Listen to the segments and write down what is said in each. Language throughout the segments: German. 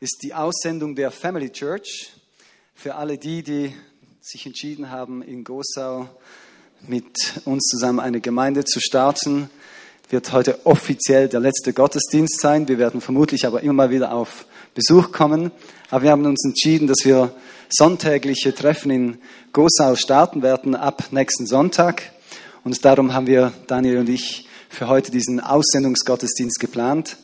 ist die Aussendung der Family Church für alle die, die sich entschieden haben, in Gosau mit uns zusammen eine Gemeinde zu starten. Wird heute offiziell der letzte Gottesdienst sein. Wir werden vermutlich aber immer mal wieder auf Besuch kommen. Aber wir haben uns entschieden, dass wir sonntägliche Treffen in Gosau starten werden ab nächsten Sonntag. Und darum haben wir, Daniel und ich, für heute diesen Aussendungsgottesdienst geplant.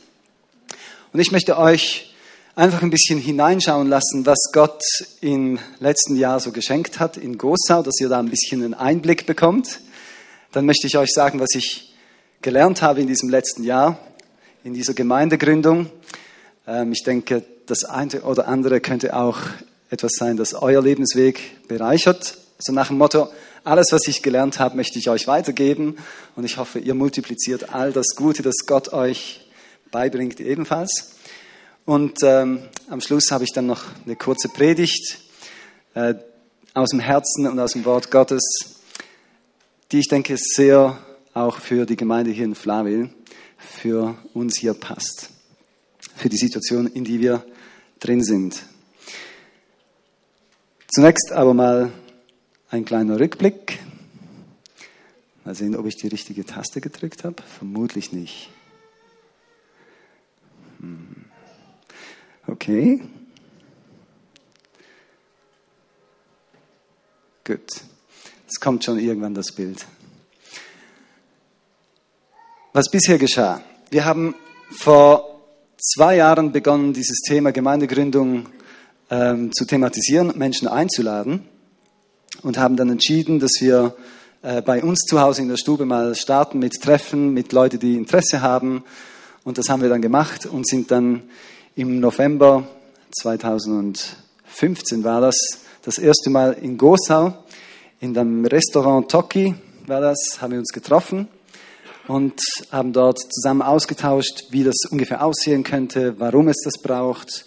Und ich möchte euch einfach ein bisschen hineinschauen lassen, was Gott im letzten Jahr so geschenkt hat in Gosau, dass ihr da ein bisschen einen Einblick bekommt. Dann möchte ich euch sagen, was ich gelernt habe in diesem letzten Jahr, in dieser Gemeindegründung. Ähm, ich denke, das eine oder andere könnte auch etwas sein, das euer Lebensweg bereichert. So nach dem Motto, alles, was ich gelernt habe, möchte ich euch weitergeben. Und ich hoffe, ihr multipliziert all das Gute, das Gott euch beibringt, ebenfalls. Und ähm, am Schluss habe ich dann noch eine kurze Predigt äh, aus dem Herzen und aus dem Wort Gottes, die ich denke sehr auch für die Gemeinde hier in Flawil, für uns hier passt, für die Situation, in die wir drin sind. Zunächst aber mal ein kleiner Rückblick. Mal sehen, ob ich die richtige Taste gedrückt habe. Vermutlich nicht. Hm. Okay. Gut. Es kommt schon irgendwann das Bild. Was bisher geschah? Wir haben vor zwei Jahren begonnen, dieses Thema Gemeindegründung ähm, zu thematisieren, Menschen einzuladen und haben dann entschieden, dass wir äh, bei uns zu Hause in der Stube mal starten mit Treffen mit Leuten, die Interesse haben. Und das haben wir dann gemacht und sind dann im November 2015 war das das erste Mal in Gosau, in dem Restaurant Toki war das, haben wir uns getroffen und haben dort zusammen ausgetauscht, wie das ungefähr aussehen könnte, warum es das braucht,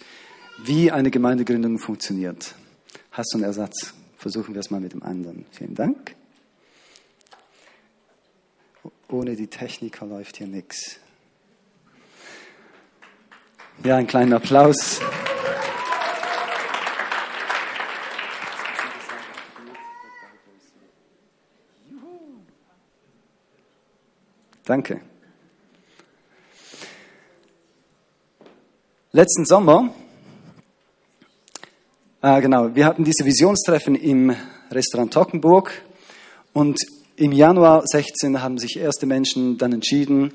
wie eine Gemeindegründung funktioniert. Hast du einen Ersatz? Versuchen wir es mal mit dem anderen. Vielen Dank. Ohne die Techniker läuft hier nichts. Ja, einen kleinen Applaus. Danke. Letzten Sommer, äh, genau, wir hatten diese Visionstreffen im Restaurant Tockenburg und im Januar 16 haben sich erste Menschen dann entschieden,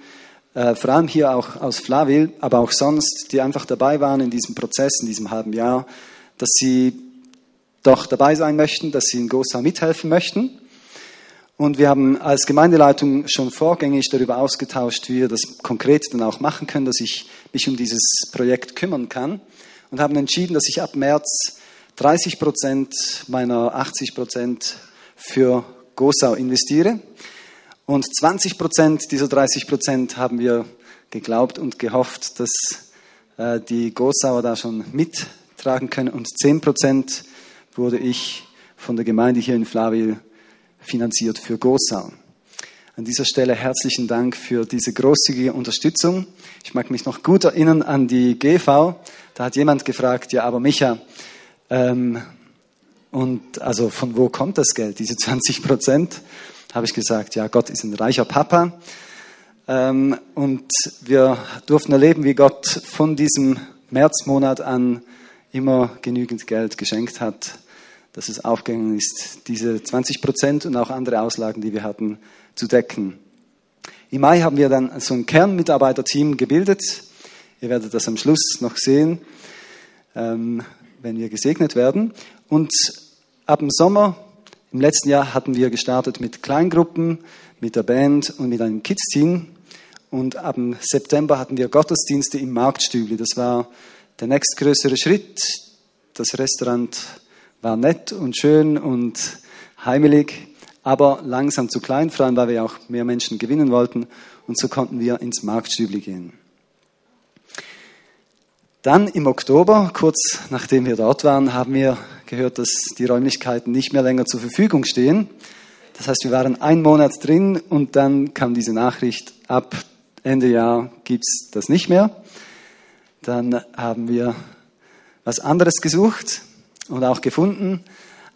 äh, vor allem hier auch aus Flawil, aber auch sonst, die einfach dabei waren in diesem Prozess, in diesem halben Jahr, dass sie doch dabei sein möchten, dass sie in Gosau mithelfen möchten. Und wir haben als Gemeindeleitung schon vorgängig darüber ausgetauscht, wie wir das konkret dann auch machen können, dass ich mich um dieses Projekt kümmern kann. Und haben entschieden, dass ich ab März 30 Prozent meiner 80 Prozent für Gosau investiere. Und 20 Prozent dieser 30 Prozent haben wir geglaubt und gehofft, dass äh, die Gosauer da schon mittragen können. Und 10 Prozent wurde ich von der Gemeinde hier in Flawil finanziert für Gosau. An dieser Stelle herzlichen Dank für diese großzügige Unterstützung. Ich mag mich noch gut erinnern an die GV. Da hat jemand gefragt, ja, aber Micha, ähm, und also von wo kommt das Geld, diese 20 Prozent? Habe ich gesagt, ja, Gott ist ein reicher Papa. Ähm, und wir durften erleben, wie Gott von diesem Märzmonat an immer genügend Geld geschenkt hat, dass es aufgegangen ist, diese 20 Prozent und auch andere Auslagen, die wir hatten, zu decken. Im Mai haben wir dann so ein Kernmitarbeiterteam gebildet. Ihr werdet das am Schluss noch sehen, ähm, wenn wir gesegnet werden. Und ab dem Sommer im letzten Jahr hatten wir gestartet mit Kleingruppen, mit der Band und mit einem Kids-Team. Und ab September hatten wir Gottesdienste im Marktstübli. Das war der nächstgrößere Schritt. Das Restaurant war nett und schön und heimelig, aber langsam zu klein, vor allem weil wir auch mehr Menschen gewinnen wollten. Und so konnten wir ins Marktstübli gehen. Dann im Oktober, kurz nachdem wir dort waren, haben wir gehört, dass die Räumlichkeiten nicht mehr länger zur Verfügung stehen. Das heißt, wir waren einen Monat drin und dann kam diese Nachricht, ab Ende Jahr gibt es das nicht mehr. Dann haben wir was anderes gesucht und auch gefunden.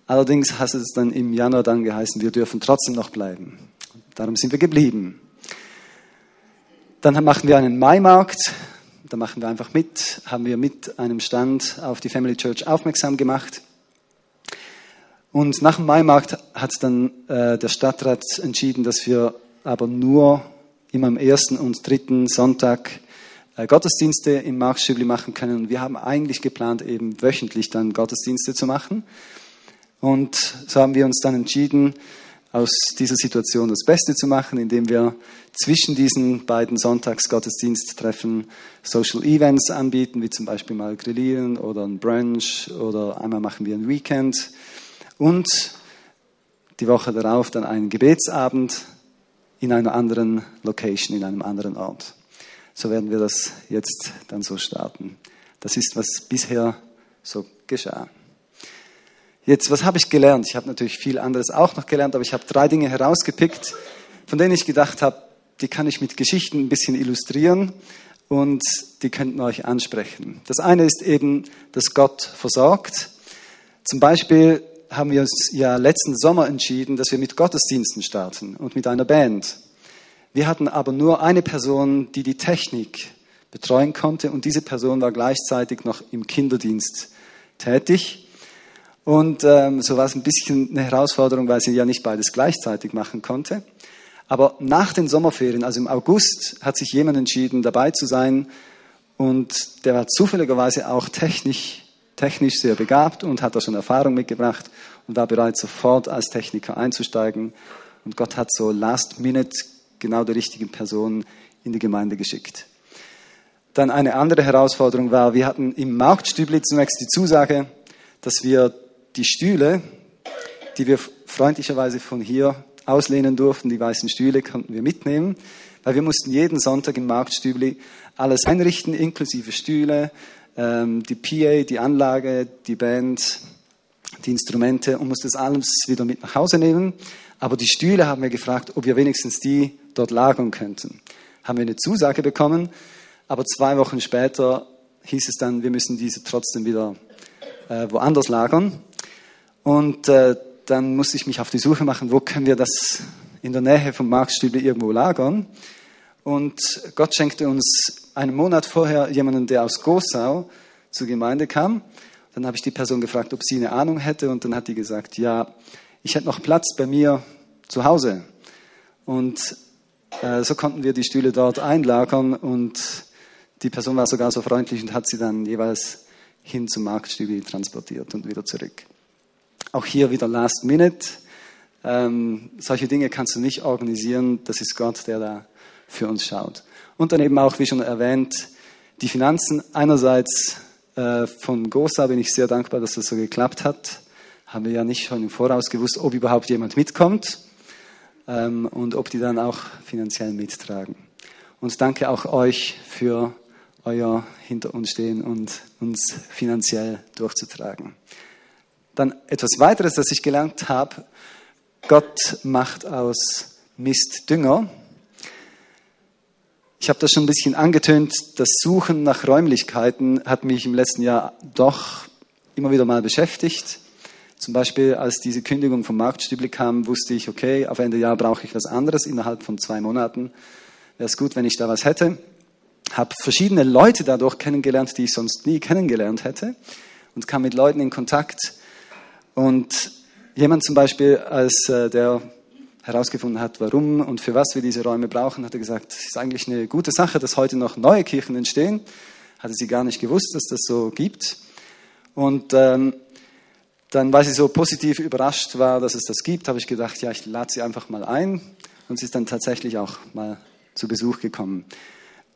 Allerdings hat es dann im Januar dann geheißen, wir dürfen trotzdem noch bleiben. Darum sind wir geblieben. Dann machen wir einen Maimarkt. Da machen wir einfach mit, haben wir mit einem Stand auf die Family Church aufmerksam gemacht. Und nach dem Maimarkt hat dann äh, der Stadtrat entschieden, dass wir aber nur immer am ersten und dritten Sonntag äh, Gottesdienste im Marktstübli machen können. Und wir haben eigentlich geplant, eben wöchentlich dann Gottesdienste zu machen. Und so haben wir uns dann entschieden, aus dieser Situation das Beste zu machen, indem wir zwischen diesen beiden Sonntagsgottesdiensttreffen Social Events anbieten, wie zum Beispiel mal Grillieren oder ein Brunch oder einmal machen wir ein Weekend und die Woche darauf dann einen Gebetsabend in einer anderen Location, in einem anderen Ort. So werden wir das jetzt dann so starten. Das ist, was bisher so geschah. Jetzt, was habe ich gelernt? Ich habe natürlich viel anderes auch noch gelernt, aber ich habe drei Dinge herausgepickt, von denen ich gedacht habe, die kann ich mit Geschichten ein bisschen illustrieren und die könnten euch ansprechen. Das eine ist eben, dass Gott versorgt. Zum Beispiel haben wir uns ja letzten Sommer entschieden, dass wir mit Gottesdiensten starten und mit einer Band. Wir hatten aber nur eine Person, die die Technik betreuen konnte und diese Person war gleichzeitig noch im Kinderdienst tätig. Und ähm, so war es ein bisschen eine Herausforderung, weil sie ja nicht beides gleichzeitig machen konnte. Aber nach den Sommerferien, also im August, hat sich jemand entschieden, dabei zu sein. Und der war zufälligerweise auch technisch technisch sehr begabt und hat da schon Erfahrung mitgebracht und war bereit, sofort als Techniker einzusteigen. Und Gott hat so last minute genau die richtigen Personen in die Gemeinde geschickt. Dann eine andere Herausforderung war, wir hatten im Marktstübli zunächst die Zusage, dass wir die Stühle, die wir freundlicherweise von hier auslehnen durften, die weißen Stühle konnten wir mitnehmen, weil wir mussten jeden Sonntag im Marktstübli alles einrichten, inklusive Stühle, die PA, die Anlage, die Band, die Instrumente und musste das alles wieder mit nach Hause nehmen. Aber die Stühle haben wir gefragt, ob wir wenigstens die dort lagern könnten. Haben wir eine Zusage bekommen, aber zwei Wochen später hieß es dann, wir müssen diese trotzdem wieder äh, woanders lagern. Und äh, dann musste ich mich auf die Suche machen, wo können wir das in der Nähe vom Marktstühle irgendwo lagern. Und Gott schenkte uns einen Monat vorher jemanden, der aus Gosau zur Gemeinde kam. Dann habe ich die Person gefragt, ob sie eine Ahnung hätte. Und dann hat die gesagt, ja, ich hätte noch Platz bei mir zu Hause. Und äh, so konnten wir die Stühle dort einlagern. Und die Person war sogar so freundlich und hat sie dann jeweils hin zum Marktstühle transportiert und wieder zurück. Auch hier wieder Last Minute. Ähm, solche Dinge kannst du nicht organisieren. Das ist Gott, der da für uns schaut. Und dann eben auch, wie schon erwähnt, die Finanzen. Einerseits äh, von GOSA bin ich sehr dankbar, dass das so geklappt hat. Haben wir ja nicht schon im Voraus gewusst, ob überhaupt jemand mitkommt ähm, und ob die dann auch finanziell mittragen. Und danke auch euch für euer Hinter uns stehen und uns finanziell durchzutragen. Dann etwas weiteres, das ich gelernt habe. Gott macht aus Mist Dünger. Ich habe das schon ein bisschen angetönt. Das Suchen nach Räumlichkeiten hat mich im letzten Jahr doch immer wieder mal beschäftigt. Zum Beispiel, als diese Kündigung vom Marktstübli kam, wusste ich, okay, auf Ende Jahr brauche ich was anderes. Innerhalb von zwei Monaten wäre es gut, wenn ich da was hätte. Habe verschiedene Leute dadurch kennengelernt, die ich sonst nie kennengelernt hätte. Und kam mit Leuten in Kontakt. Und jemand zum Beispiel, als äh, der herausgefunden hat, warum und für was wir diese Räume brauchen, hat er gesagt, es ist eigentlich eine gute Sache, dass heute noch neue Kirchen entstehen. Hatte sie gar nicht gewusst, dass das so gibt. Und ähm, dann, weil sie so positiv überrascht war, dass es das gibt, habe ich gedacht, ja, ich lade sie einfach mal ein. Und sie ist dann tatsächlich auch mal zu Besuch gekommen.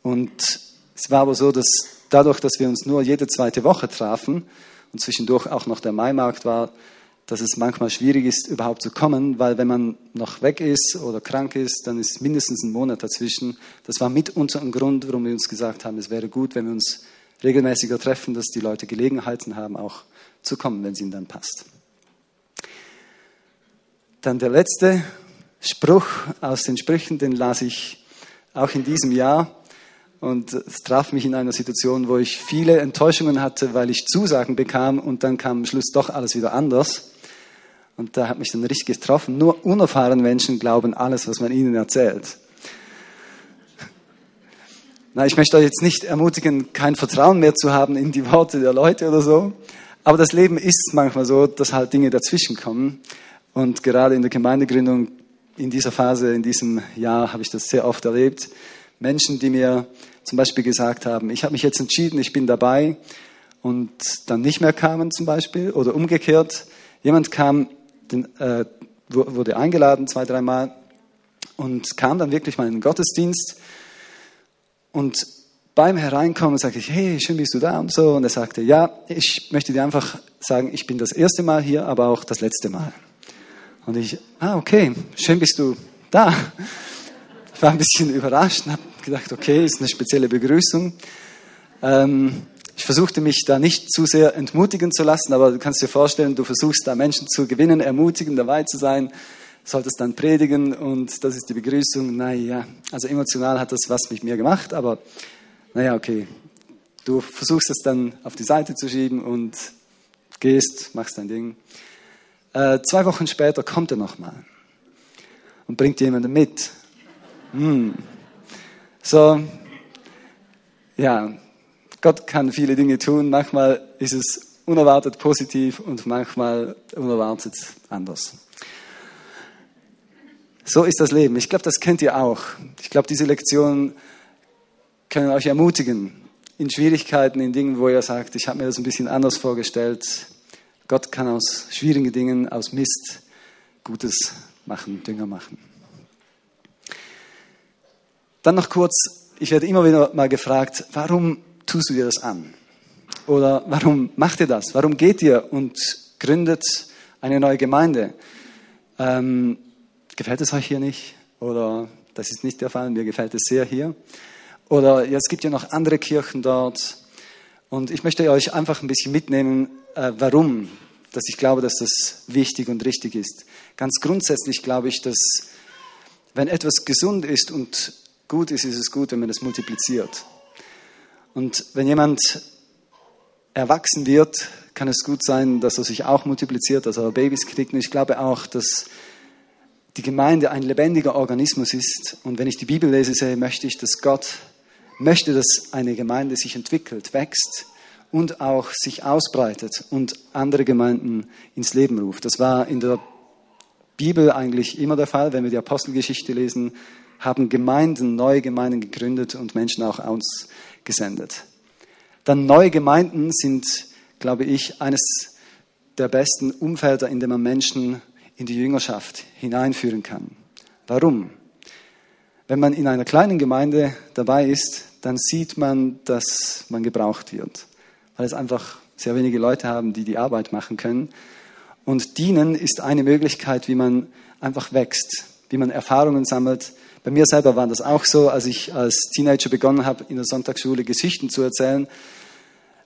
Und es war aber so, dass dadurch, dass wir uns nur jede zweite Woche trafen und zwischendurch auch noch der Maimarkt war, dass es manchmal schwierig ist, überhaupt zu kommen, weil wenn man noch weg ist oder krank ist, dann ist mindestens ein Monat dazwischen. Das war mitunter ein Grund, warum wir uns gesagt haben, es wäre gut, wenn wir uns regelmäßiger treffen, dass die Leute Gelegenheiten haben, auch zu kommen, wenn es ihnen dann passt. Dann der letzte Spruch aus den Sprüchen, den las ich auch in diesem Jahr. Und es traf mich in einer Situation, wo ich viele Enttäuschungen hatte, weil ich Zusagen bekam und dann kam am Schluss doch alles wieder anders. Und da hat mich dann richtig getroffen. Nur unerfahrene Menschen glauben alles, was man ihnen erzählt. Na, ich möchte euch jetzt nicht ermutigen, kein Vertrauen mehr zu haben in die Worte der Leute oder so. Aber das Leben ist manchmal so, dass halt Dinge dazwischen kommen. Und gerade in der Gemeindegründung, in dieser Phase, in diesem Jahr, habe ich das sehr oft erlebt. Menschen, die mir zum Beispiel gesagt haben, ich habe mich jetzt entschieden, ich bin dabei und dann nicht mehr kamen zum Beispiel oder umgekehrt. Jemand kam, den, äh, wurde eingeladen zwei, dreimal und kam dann wirklich mal in den Gottesdienst und beim Hereinkommen sagte ich, hey, schön bist du da und so. Und er sagte, ja, ich möchte dir einfach sagen, ich bin das erste Mal hier, aber auch das letzte Mal. Und ich, ah, okay, schön bist du da. Ich war ein bisschen überrascht und habe gedacht, okay, ist eine spezielle Begrüßung. Ähm, ich versuchte mich da nicht zu sehr entmutigen zu lassen, aber du kannst dir vorstellen, du versuchst da Menschen zu gewinnen, ermutigen, dabei zu sein solltest dann predigen und das ist die Begrüßung. Naja, also emotional hat das was mit mir gemacht, aber naja, okay. Du versuchst es dann auf die Seite zu schieben und gehst, machst dein Ding. Äh, zwei Wochen später kommt er nochmal und bringt jemanden mit. Hm. So, ja, Gott kann viele Dinge tun. Manchmal ist es unerwartet positiv und manchmal unerwartet anders. So ist das Leben. Ich glaube, das kennt ihr auch. Ich glaube, diese Lektionen können euch ermutigen in Schwierigkeiten, in Dingen, wo ihr sagt, ich habe mir das ein bisschen anders vorgestellt. Gott kann aus schwierigen Dingen, aus Mist Gutes machen, Dünger machen. Dann noch kurz, ich werde immer wieder mal gefragt, warum tust du dir das an? Oder warum macht ihr das? Warum geht ihr und gründet eine neue Gemeinde? Ähm, gefällt es euch hier nicht? Oder das ist nicht der Fall, mir gefällt es sehr hier. Oder es gibt ja noch andere Kirchen dort. Und ich möchte euch einfach ein bisschen mitnehmen, äh, warum, dass ich glaube, dass das wichtig und richtig ist. Ganz grundsätzlich glaube ich, dass wenn etwas gesund ist und gut ist, ist es gut, wenn man es multipliziert. Und wenn jemand erwachsen wird, kann es gut sein, dass er sich auch multipliziert, dass er Babys kriegt. Und ich glaube auch, dass die Gemeinde ein lebendiger Organismus ist. Und wenn ich die Bibel lese, sehe, möchte ich, dass Gott möchte, dass eine Gemeinde sich entwickelt, wächst und auch sich ausbreitet und andere Gemeinden ins Leben ruft. Das war in der Bibel eigentlich immer der Fall. Wenn wir die Apostelgeschichte lesen, haben Gemeinden, neue Gemeinden gegründet und Menschen auch ausgesendet. Dann neue Gemeinden sind, glaube ich, eines der besten Umfelder, in dem man Menschen in die Jüngerschaft hineinführen kann. Warum? Wenn man in einer kleinen Gemeinde dabei ist, dann sieht man, dass man gebraucht wird, weil es einfach sehr wenige Leute haben, die die Arbeit machen können. Und dienen ist eine Möglichkeit, wie man einfach wächst, wie man Erfahrungen sammelt. Bei mir selber war das auch so, als ich als Teenager begonnen habe, in der Sonntagsschule Geschichten zu erzählen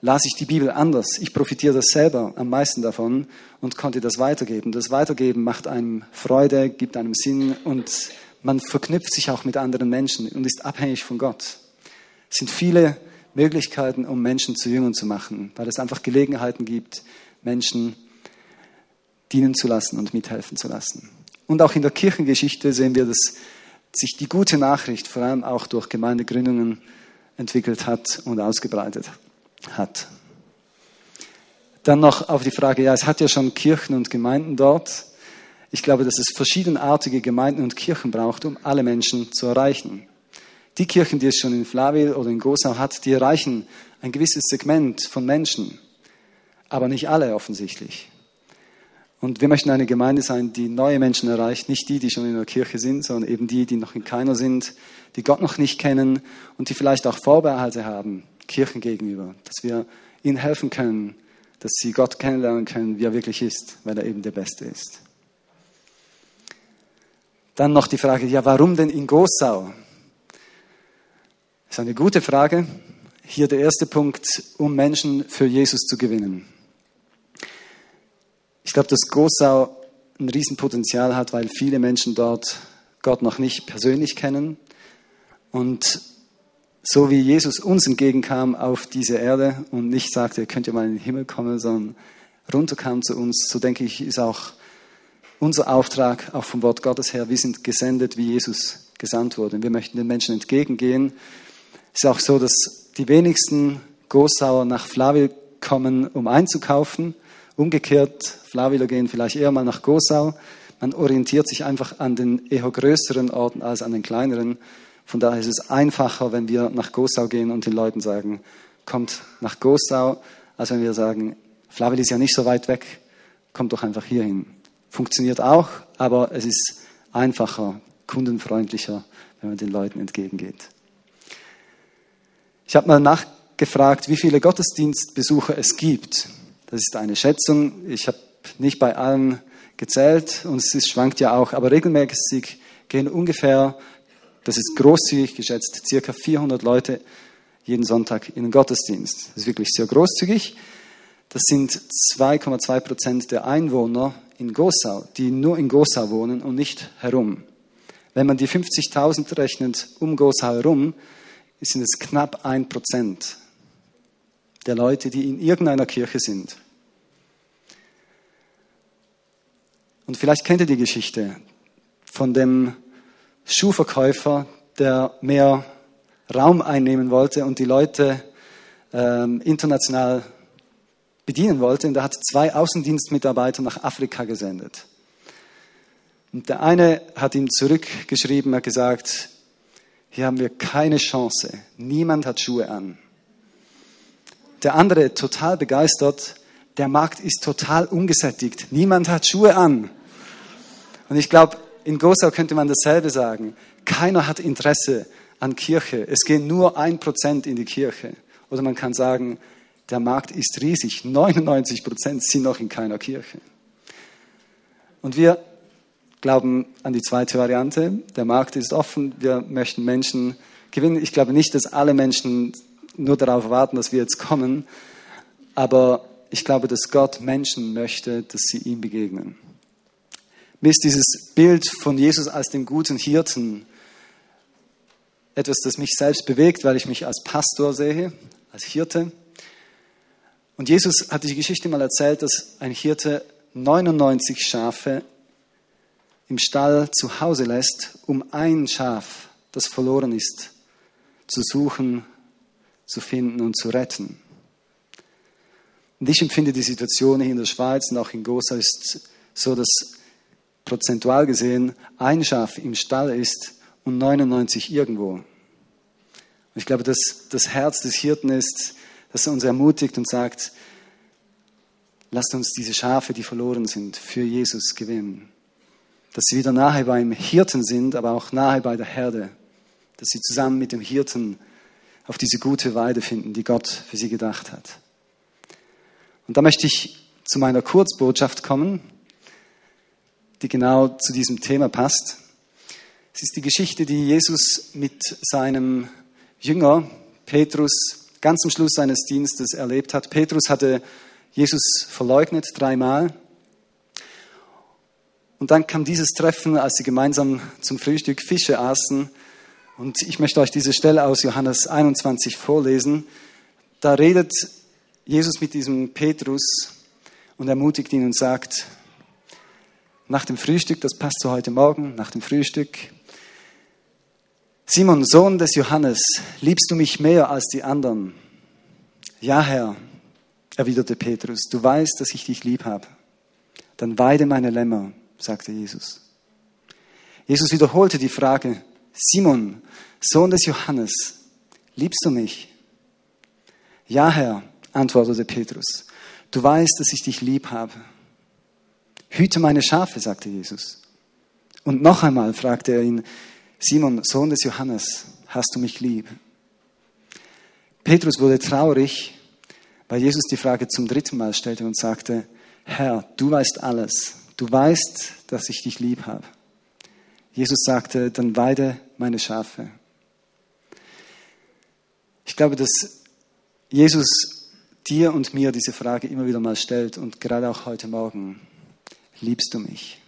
las ich die Bibel anders. Ich profitiere das selber am meisten davon und konnte das weitergeben. Das Weitergeben macht einem Freude, gibt einem Sinn und man verknüpft sich auch mit anderen Menschen und ist abhängig von Gott. Es sind viele Möglichkeiten, um Menschen zu Jüngern zu machen, weil es einfach Gelegenheiten gibt, Menschen dienen zu lassen und mithelfen zu lassen. Und auch in der Kirchengeschichte sehen wir, dass sich die gute Nachricht vor allem auch durch Gemeindegründungen entwickelt hat und ausgebreitet hat. Dann noch auf die Frage, ja, es hat ja schon Kirchen und Gemeinden dort. Ich glaube, dass es verschiedenartige Gemeinden und Kirchen braucht, um alle Menschen zu erreichen. Die Kirchen, die es schon in Flawil oder in Gosau hat, die erreichen ein gewisses Segment von Menschen, aber nicht alle offensichtlich. Und wir möchten eine Gemeinde sein, die neue Menschen erreicht, nicht die, die schon in der Kirche sind, sondern eben die, die noch in keiner sind, die Gott noch nicht kennen und die vielleicht auch Vorbehalte haben, Kirchen gegenüber, dass wir ihnen helfen können, dass sie Gott kennenlernen können, wie er wirklich ist, weil er eben der Beste ist. Dann noch die Frage, ja, warum denn in Gosau? Das ist eine gute Frage. Hier der erste Punkt, um Menschen für Jesus zu gewinnen. Ich glaube, dass Gosau ein Riesenpotenzial hat, weil viele Menschen dort Gott noch nicht persönlich kennen und so wie Jesus uns entgegenkam auf diese Erde und nicht sagte, ihr könnt ja mal in den Himmel kommen, sondern runterkam zu uns, so denke ich, ist auch unser Auftrag, auch vom Wort Gottes her, wir sind gesendet, wie Jesus gesandt wurde. Wir möchten den Menschen entgegengehen. Es ist auch so, dass die wenigsten Gossauer nach Flavil kommen, um einzukaufen. Umgekehrt, Flaviler gehen vielleicht eher mal nach Gossau. Man orientiert sich einfach an den eher größeren Orten als an den kleineren. Von daher ist es einfacher, wenn wir nach Gossau gehen und den Leuten sagen, kommt nach Gossau, als wenn wir sagen, Flavil ist ja nicht so weit weg, kommt doch einfach hierhin. Funktioniert auch, aber es ist einfacher, kundenfreundlicher, wenn man den Leuten entgegengeht. Ich habe mal nachgefragt, wie viele Gottesdienstbesucher es gibt. Das ist eine Schätzung. Ich habe nicht bei allen gezählt und es schwankt ja auch, aber regelmäßig gehen ungefähr, das ist großzügig geschätzt, circa 400 Leute jeden Sonntag in den Gottesdienst. Das ist wirklich sehr großzügig. Das sind 2,2 Prozent der Einwohner in Gosau, die nur in Gosau wohnen und nicht herum. Wenn man die 50.000 rechnet um Gosau herum, sind es knapp ein Prozent der Leute, die in irgendeiner Kirche sind. Und vielleicht kennt ihr die Geschichte von dem Schuhverkäufer, der mehr Raum einnehmen wollte und die Leute ähm, international bedienen wollte. Und er hat zwei Außendienstmitarbeiter nach Afrika gesendet. Und der eine hat ihm zurückgeschrieben, hat gesagt, hier haben wir keine Chance. Niemand hat Schuhe an. Der andere, total begeistert, der Markt ist total ungesättigt. Niemand hat Schuhe an. Und ich glaube, in Gosau könnte man dasselbe sagen. Keiner hat Interesse an Kirche. Es gehen nur ein Prozent in die Kirche. Oder man kann sagen, der Markt ist riesig. 99 Prozent sind noch in keiner Kirche. Und wir glauben an die zweite Variante. Der Markt ist offen. Wir möchten Menschen gewinnen. Ich glaube nicht, dass alle Menschen nur darauf warten, dass wir jetzt kommen. Aber ich glaube, dass Gott Menschen möchte, dass sie ihm begegnen. Mir ist dieses Bild von Jesus als dem guten Hirten etwas, das mich selbst bewegt, weil ich mich als Pastor sehe, als Hirte. Und Jesus hat die Geschichte mal erzählt, dass ein Hirte 99 Schafe im Stall zu Hause lässt, um ein Schaf, das verloren ist, zu suchen, zu finden und zu retten. Und ich empfinde die Situation hier in der Schweiz und auch in Gosa ist so, dass prozentual gesehen ein Schaf im Stall ist und 99 irgendwo. Und ich glaube, dass das Herz des Hirten ist, dass er uns ermutigt und sagt, lasst uns diese Schafe, die verloren sind, für Jesus gewinnen. Dass sie wieder nahe beim Hirten sind, aber auch nahe bei der Herde. Dass sie zusammen mit dem Hirten auf diese gute Weide finden, die Gott für sie gedacht hat. Und da möchte ich zu meiner Kurzbotschaft kommen, die genau zu diesem Thema passt. Es ist die Geschichte, die Jesus mit seinem Jünger Petrus ganz am Schluss seines Dienstes erlebt hat. Petrus hatte Jesus verleugnet dreimal. Und dann kam dieses Treffen, als sie gemeinsam zum Frühstück Fische aßen. Und ich möchte euch diese Stelle aus Johannes 21 vorlesen. Da redet Jesus mit diesem Petrus und ermutigt ihn und sagt, nach dem Frühstück, das passt zu heute Morgen, nach dem Frühstück, Simon, Sohn des Johannes, liebst du mich mehr als die anderen? Ja, Herr, erwiderte Petrus, du weißt, dass ich dich lieb habe. Dann weide meine Lämmer, sagte Jesus. Jesus wiederholte die Frage, Simon, Sohn des Johannes, liebst du mich? Ja, Herr, antwortete Petrus, du weißt, dass ich dich lieb habe. Hüte meine Schafe, sagte Jesus. Und noch einmal fragte er ihn, Simon, Sohn des Johannes, hast du mich lieb? Petrus wurde traurig, weil Jesus die Frage zum dritten Mal stellte und sagte, Herr, du weißt alles, du weißt, dass ich dich lieb habe. Jesus sagte, dann weide meine Schafe. Ich glaube, dass Jesus dir und mir diese Frage immer wieder mal stellt und gerade auch heute Morgen, liebst du mich?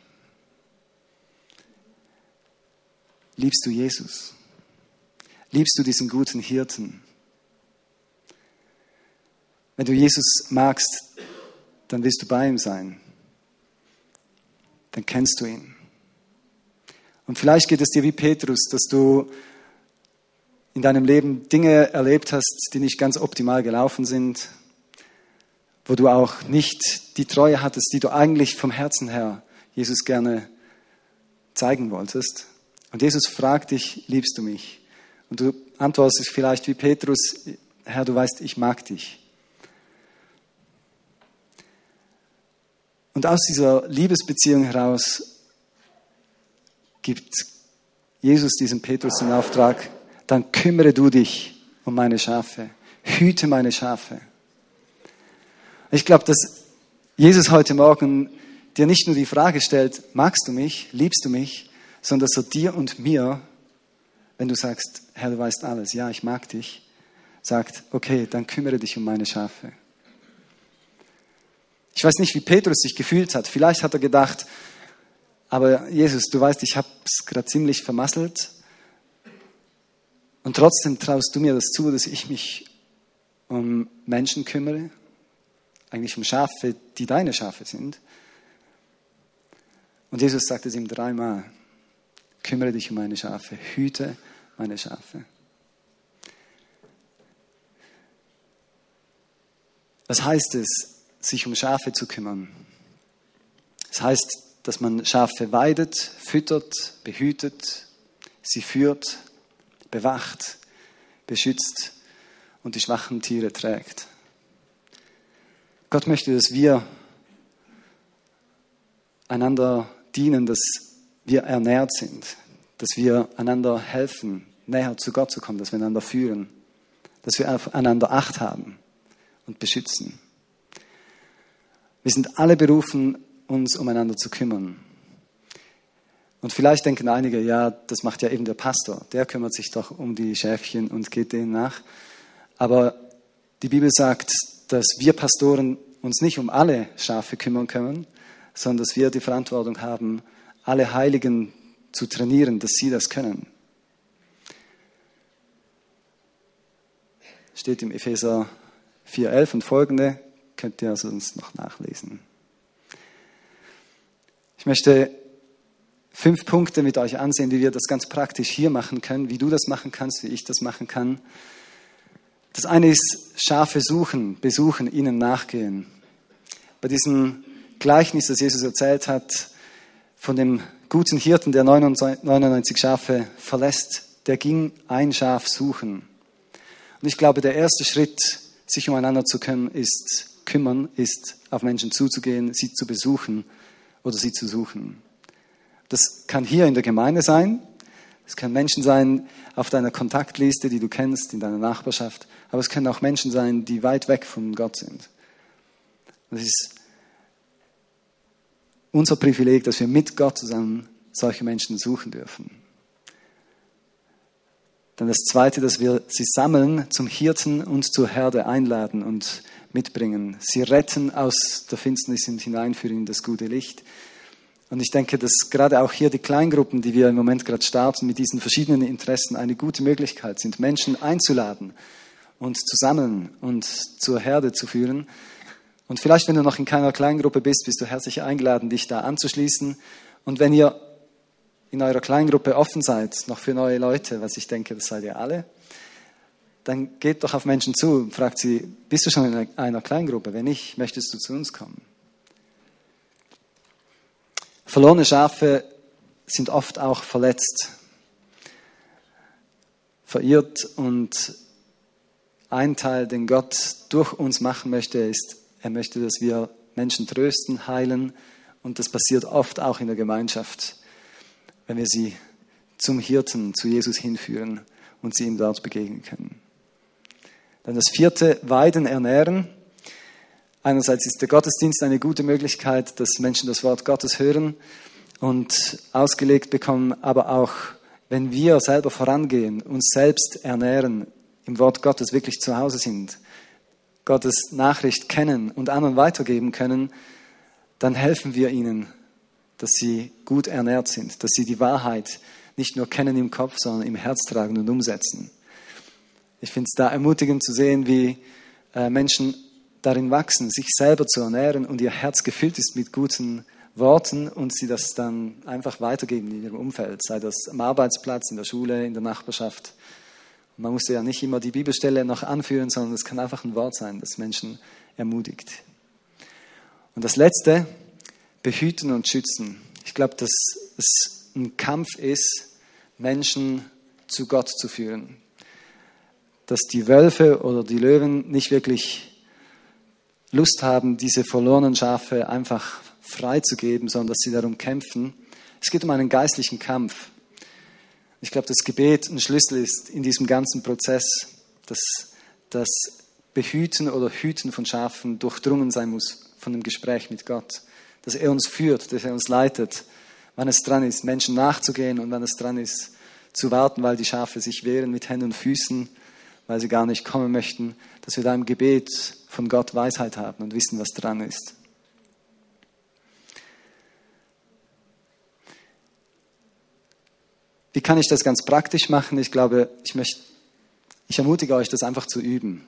Liebst du Jesus? liebst du diesen guten Hirten? Wenn du Jesus magst, dann wirst du bei ihm sein. Dann kennst du ihn. Und vielleicht geht es dir wie Petrus, dass du in deinem Leben Dinge erlebt hast, die nicht ganz optimal gelaufen sind, wo du auch nicht die Treue hattest, die du eigentlich vom Herzen her Jesus gerne zeigen wolltest. Und Jesus fragt dich, liebst du mich? Und du antwortest vielleicht wie Petrus, Herr, du weißt, ich mag dich. Und aus dieser Liebesbeziehung heraus gibt Jesus diesem Petrus den Auftrag, dann kümmere du dich um meine Schafe, hüte meine Schafe. Ich glaube, dass Jesus heute Morgen dir nicht nur die Frage stellt, magst du mich, liebst du mich, sondern dass er dir und mir, wenn du sagst, Herr, du weißt alles, ja, ich mag dich, sagt, okay, dann kümmere dich um meine Schafe. Ich weiß nicht, wie Petrus sich gefühlt hat. Vielleicht hat er gedacht, aber Jesus, du weißt, ich habe es gerade ziemlich vermasselt. Und trotzdem traust du mir das zu, dass ich mich um Menschen kümmere, eigentlich um Schafe, die deine Schafe sind. Und Jesus sagt es ihm dreimal, kümmere dich um meine Schafe, hüte meine Schafe. Was heißt es, sich um Schafe zu kümmern? Es das heißt, dass man Schafe weidet, füttert, behütet, sie führt, bewacht, beschützt und die schwachen Tiere trägt. Gott möchte, dass wir einander dienen, dass wir ernährt sind, dass wir einander helfen, näher zu Gott zu kommen, dass wir einander führen, dass wir aufeinander Acht haben und beschützen. Wir sind alle berufen, uns umeinander zu kümmern. Und vielleicht denken einige, ja, das macht ja eben der Pastor. Der kümmert sich doch um die Schäfchen und geht denen nach. Aber die Bibel sagt, dass wir Pastoren uns nicht um alle Schafe kümmern können, sondern dass wir die Verantwortung haben, alle Heiligen zu trainieren, dass sie das können. Steht im Epheser 4,11 und folgende, könnt ihr also uns noch nachlesen. Ich möchte fünf Punkte mit euch ansehen, wie wir das ganz praktisch hier machen können, wie du das machen kannst, wie ich das machen kann. Das eine ist Schafe suchen, besuchen, ihnen nachgehen. Bei diesem Gleichnis, das Jesus erzählt hat, von dem guten Hirten, der 99 Schafe verlässt, der ging ein Schaf suchen. Und ich glaube, der erste Schritt, sich umeinander zu können, ist, kümmern, ist, auf Menschen zuzugehen, sie zu besuchen oder sie zu suchen. Das kann hier in der Gemeinde sein. Es können Menschen sein auf deiner Kontaktliste, die du kennst, in deiner Nachbarschaft. Aber es können auch Menschen sein, die weit weg von Gott sind. Das ist unser Privileg, dass wir mit Gott zusammen solche Menschen suchen dürfen. Dann das Zweite, dass wir sie sammeln, zum Hirten und zur Herde einladen und mitbringen. Sie retten aus der Finsternis und hineinführen in das gute Licht. Und ich denke, dass gerade auch hier die Kleingruppen, die wir im Moment gerade starten, mit diesen verschiedenen Interessen eine gute Möglichkeit sind, Menschen einzuladen und zu sammeln und zur Herde zu führen. Und vielleicht, wenn du noch in keiner Kleingruppe bist, bist du herzlich eingeladen, dich da anzuschließen. Und wenn ihr in eurer Kleingruppe offen seid, noch für neue Leute, was ich denke, das seid ihr alle, dann geht doch auf Menschen zu und fragt sie, bist du schon in einer Kleingruppe? Wenn nicht, möchtest du zu uns kommen? Verlorene Schafe sind oft auch verletzt, verirrt und ein Teil, den Gott durch uns machen möchte, ist, er möchte, dass wir Menschen trösten, heilen und das passiert oft auch in der Gemeinschaft, wenn wir sie zum Hirten, zu Jesus hinführen und sie ihm dort begegnen können. Dann das vierte, Weiden, Ernähren. Einerseits ist der Gottesdienst eine gute Möglichkeit, dass Menschen das Wort Gottes hören und ausgelegt bekommen, aber auch wenn wir selber vorangehen, uns selbst ernähren, im Wort Gottes wirklich zu Hause sind, Gottes Nachricht kennen und anderen weitergeben können, dann helfen wir ihnen, dass sie gut ernährt sind, dass sie die Wahrheit nicht nur kennen im Kopf, sondern im Herz tragen und umsetzen. Ich finde es da ermutigend zu sehen, wie äh, Menschen darin wachsen, sich selber zu ernähren und ihr Herz gefüllt ist mit guten Worten und sie das dann einfach weitergeben in ihrem Umfeld, sei das am Arbeitsplatz, in der Schule, in der Nachbarschaft. Man muss ja nicht immer die Bibelstelle noch anführen, sondern es kann einfach ein Wort sein, das Menschen ermutigt. Und das Letzte, behüten und schützen. Ich glaube, dass es ein Kampf ist, Menschen zu Gott zu führen. Dass die Wölfe oder die Löwen nicht wirklich Lust haben, diese verlorenen Schafe einfach freizugeben, sondern dass sie darum kämpfen. Es geht um einen geistlichen Kampf. Ich glaube, das Gebet ein Schlüssel ist in diesem ganzen Prozess, dass das Behüten oder Hüten von Schafen durchdrungen sein muss von dem Gespräch mit Gott. Dass er uns führt, dass er uns leitet, wann es dran ist, Menschen nachzugehen und wann es dran ist, zu warten, weil die Schafe sich wehren mit Händen und Füßen, weil sie gar nicht kommen möchten, dass wir da im Gebet von Gott Weisheit haben und wissen, was dran ist. Wie kann ich das ganz praktisch machen? Ich glaube, ich, möchte, ich ermutige euch, das einfach zu üben.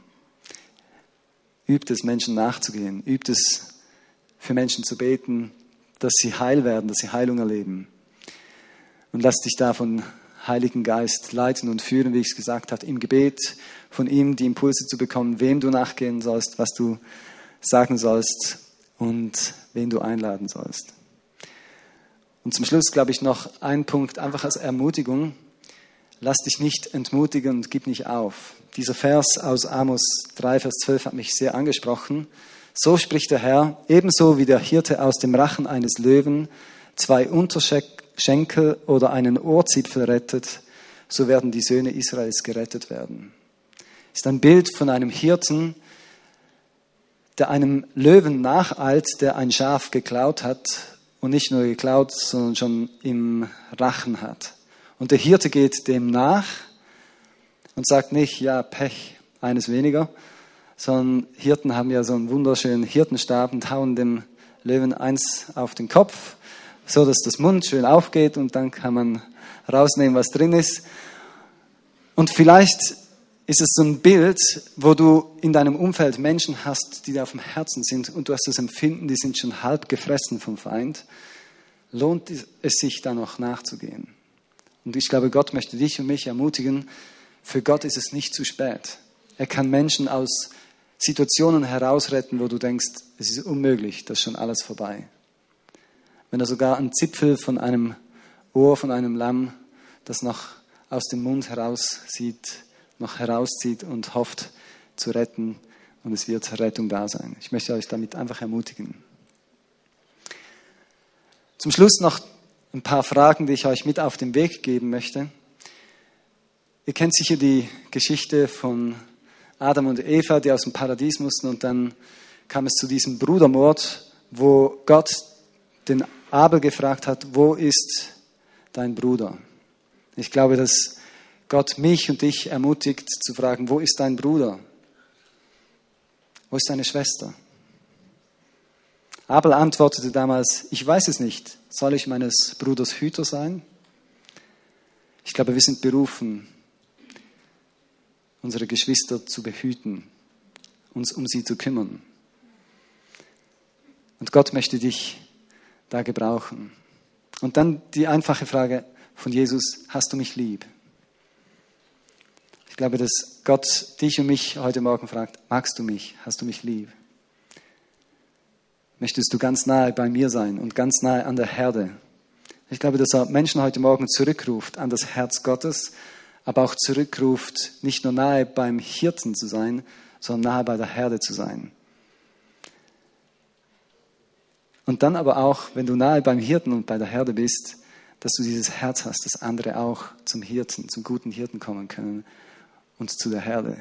Übt es, Menschen nachzugehen. Übt es, für Menschen zu beten, dass sie heil werden, dass sie Heilung erleben. Und lass dich da von Heiligen Geist leiten und führen, wie ich es gesagt habe, im Gebet von ihm die Impulse zu bekommen, wem du nachgehen sollst, was du sagen sollst und wen du einladen sollst. Und zum Schluss, glaube ich, noch ein Punkt, einfach als Ermutigung. Lass dich nicht entmutigen und gib nicht auf. Dieser Vers aus Amos 3, Vers 12 hat mich sehr angesprochen. So spricht der Herr, ebenso wie der Hirte aus dem Rachen eines Löwen zwei Unterschenkel oder einen Ohrzipfel rettet, so werden die Söhne Israels gerettet werden. Das ist ein Bild von einem Hirten, der einem Löwen nacheilt, der ein Schaf geklaut hat und nicht nur geklaut, sondern schon im Rachen hat. Und der Hirte geht dem nach und sagt nicht, ja, Pech, eines weniger, sondern Hirten haben ja so einen wunderschönen Hirtenstab und hauen dem Löwen eins auf den Kopf, so dass das Mund schön aufgeht und dann kann man rausnehmen, was drin ist. Und vielleicht ist es so ein Bild, wo du in deinem Umfeld Menschen hast, die da auf dem Herzen sind und du hast das Empfinden, die sind schon halb gefressen vom Feind, lohnt es sich da noch nachzugehen. Und ich glaube, Gott möchte dich und mich ermutigen, für Gott ist es nicht zu spät. Er kann Menschen aus Situationen herausretten, wo du denkst, es ist unmöglich, das ist schon alles vorbei. Wenn er sogar einen Zipfel von einem Ohr von einem Lamm, das noch aus dem Mund heraus sieht, noch herauszieht und hofft zu retten und es wird Rettung da sein. Ich möchte euch damit einfach ermutigen. Zum Schluss noch ein paar Fragen, die ich euch mit auf den Weg geben möchte. Ihr kennt sicher die Geschichte von Adam und Eva, die aus dem Paradies mussten und dann kam es zu diesem Brudermord, wo Gott den Abel gefragt hat, wo ist dein Bruder? Ich glaube, dass Gott mich und dich ermutigt zu fragen, wo ist dein Bruder? Wo ist deine Schwester? Abel antwortete damals, ich weiß es nicht. Soll ich meines Bruders Hüter sein? Ich glaube, wir sind berufen, unsere Geschwister zu behüten, uns um sie zu kümmern. Und Gott möchte dich da gebrauchen. Und dann die einfache Frage von Jesus, hast du mich lieb? glaube, dass Gott dich und mich heute Morgen fragt, magst du mich? Hast du mich lieb? Möchtest du ganz nahe bei mir sein und ganz nahe an der Herde? Ich glaube, dass er Menschen heute Morgen zurückruft an das Herz Gottes, aber auch zurückruft, nicht nur nahe beim Hirten zu sein, sondern nahe bei der Herde zu sein. Und dann aber auch, wenn du nahe beim Hirten und bei der Herde bist, dass du dieses Herz hast, dass andere auch zum Hirten, zum guten Hirten kommen können und zu der Herde.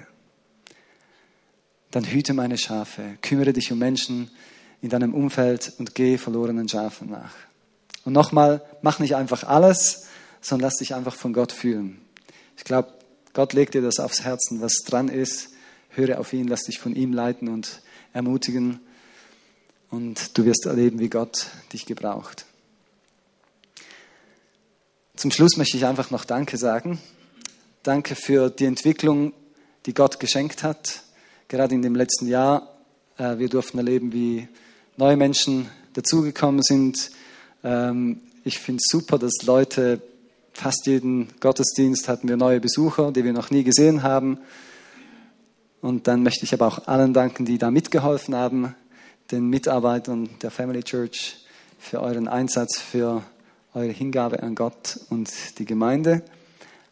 Dann hüte meine Schafe, kümmere dich um Menschen in deinem Umfeld und geh verlorenen Schafen nach. Und nochmal, mach nicht einfach alles, sondern lass dich einfach von Gott führen. Ich glaube, Gott legt dir das aufs Herzen, was dran ist. Höre auf ihn, lass dich von ihm leiten und ermutigen. Und du wirst erleben, wie Gott dich gebraucht. Zum Schluss möchte ich einfach noch Danke sagen. Danke für die Entwicklung, die Gott geschenkt hat. Gerade in dem letzten Jahr, äh, wir durften erleben, wie neue Menschen dazugekommen sind. Ähm, ich finde es super, dass Leute, fast jeden Gottesdienst hatten wir neue Besucher, die wir noch nie gesehen haben. Und dann möchte ich aber auch allen danken, die da mitgeholfen haben, den Mitarbeitern der Family Church für euren Einsatz, für eure Hingabe an Gott und die Gemeinde,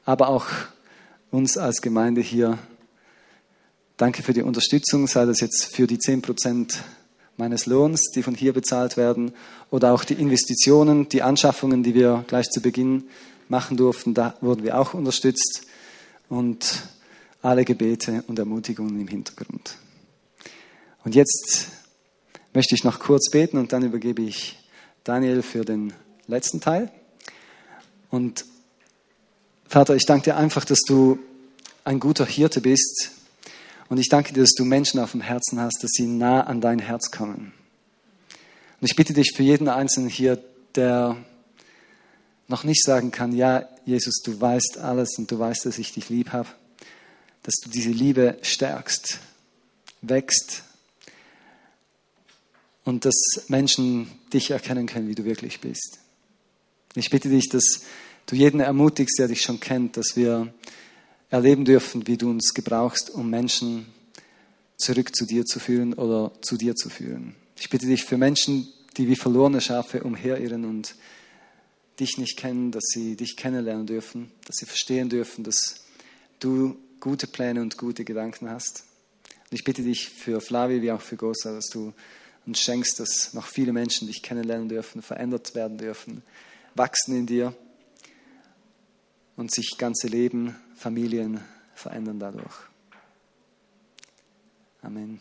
aber auch uns als Gemeinde hier. Danke für die Unterstützung, sei das jetzt für die 10 Prozent meines Lohns, die von hier bezahlt werden, oder auch die Investitionen, die Anschaffungen, die wir gleich zu Beginn machen durften, da wurden wir auch unterstützt und alle Gebete und Ermutigungen im Hintergrund. Und jetzt möchte ich noch kurz beten und dann übergebe ich Daniel für den letzten Teil. Und Vater, ich danke dir einfach, dass du ein guter Hirte bist. Und ich danke dir, dass du Menschen auf dem Herzen hast, dass sie nah an dein Herz kommen. Und ich bitte dich für jeden Einzelnen hier, der noch nicht sagen kann, ja, Jesus, du weißt alles und du weißt, dass ich dich lieb habe, dass du diese Liebe stärkst, wächst und dass Menschen dich erkennen können, wie du wirklich bist. Ich bitte dich, dass du jeden ermutigst, der dich schon kennt, dass wir erleben dürfen, wie du uns gebrauchst, um Menschen zurück zu dir zu führen oder zu dir zu führen. Ich bitte dich für Menschen, die wie verlorene Schafe umherirren und dich nicht kennen, dass sie dich kennenlernen dürfen, dass sie verstehen dürfen, dass du gute Pläne und gute Gedanken hast. Und ich bitte dich für Flavi wie auch für Gosa, dass du uns schenkst, dass noch viele Menschen dich kennenlernen dürfen, verändert werden dürfen, wachsen in dir und sich ganze Leben, Familien verändern dadurch. Amen.